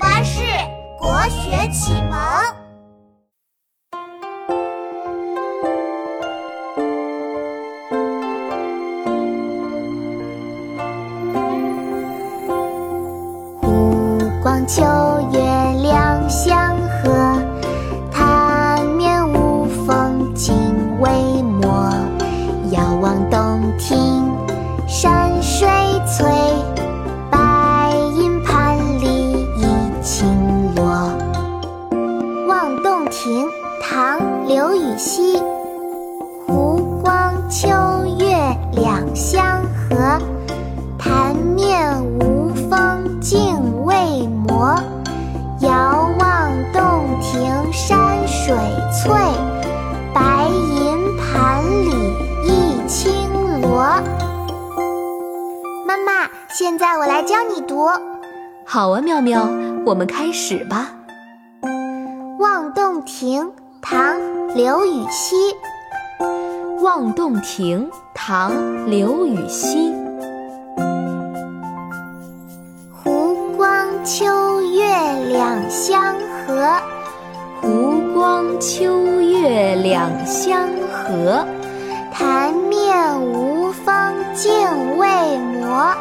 巴士国学启蒙。湖光秋月两相和，潭面无风镜未磨。遥望洞庭山水翠，刘禹锡。湖光秋月两相和，潭面无风镜未磨。遥望洞庭山水翠，白银盘里一青螺。妈妈，现在我来教你读《好啊，妙妙，我们开始吧。望洞庭》唐·刘禹锡。《望洞庭》唐·刘禹锡。湖光秋月两相和，湖光秋月两相和，潭面无风镜未磨。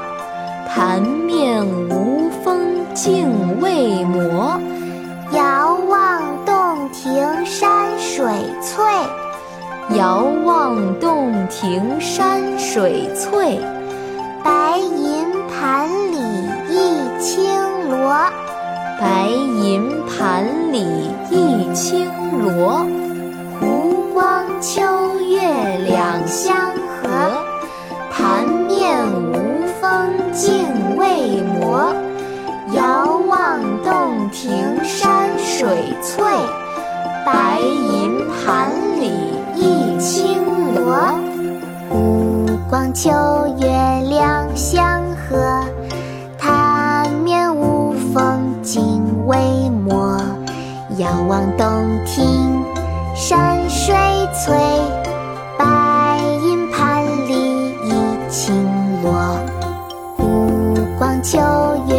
潭面无风镜未遥望洞庭山水翠，白银盘里一青螺。白银盘里一青螺。湖光秋月两相和，潭面无风镜未磨。遥望洞庭山水翠，白银盘秋月两相和，潭面无风镜未磨。遥望洞庭山水翠，白银盘里一青螺。湖光秋月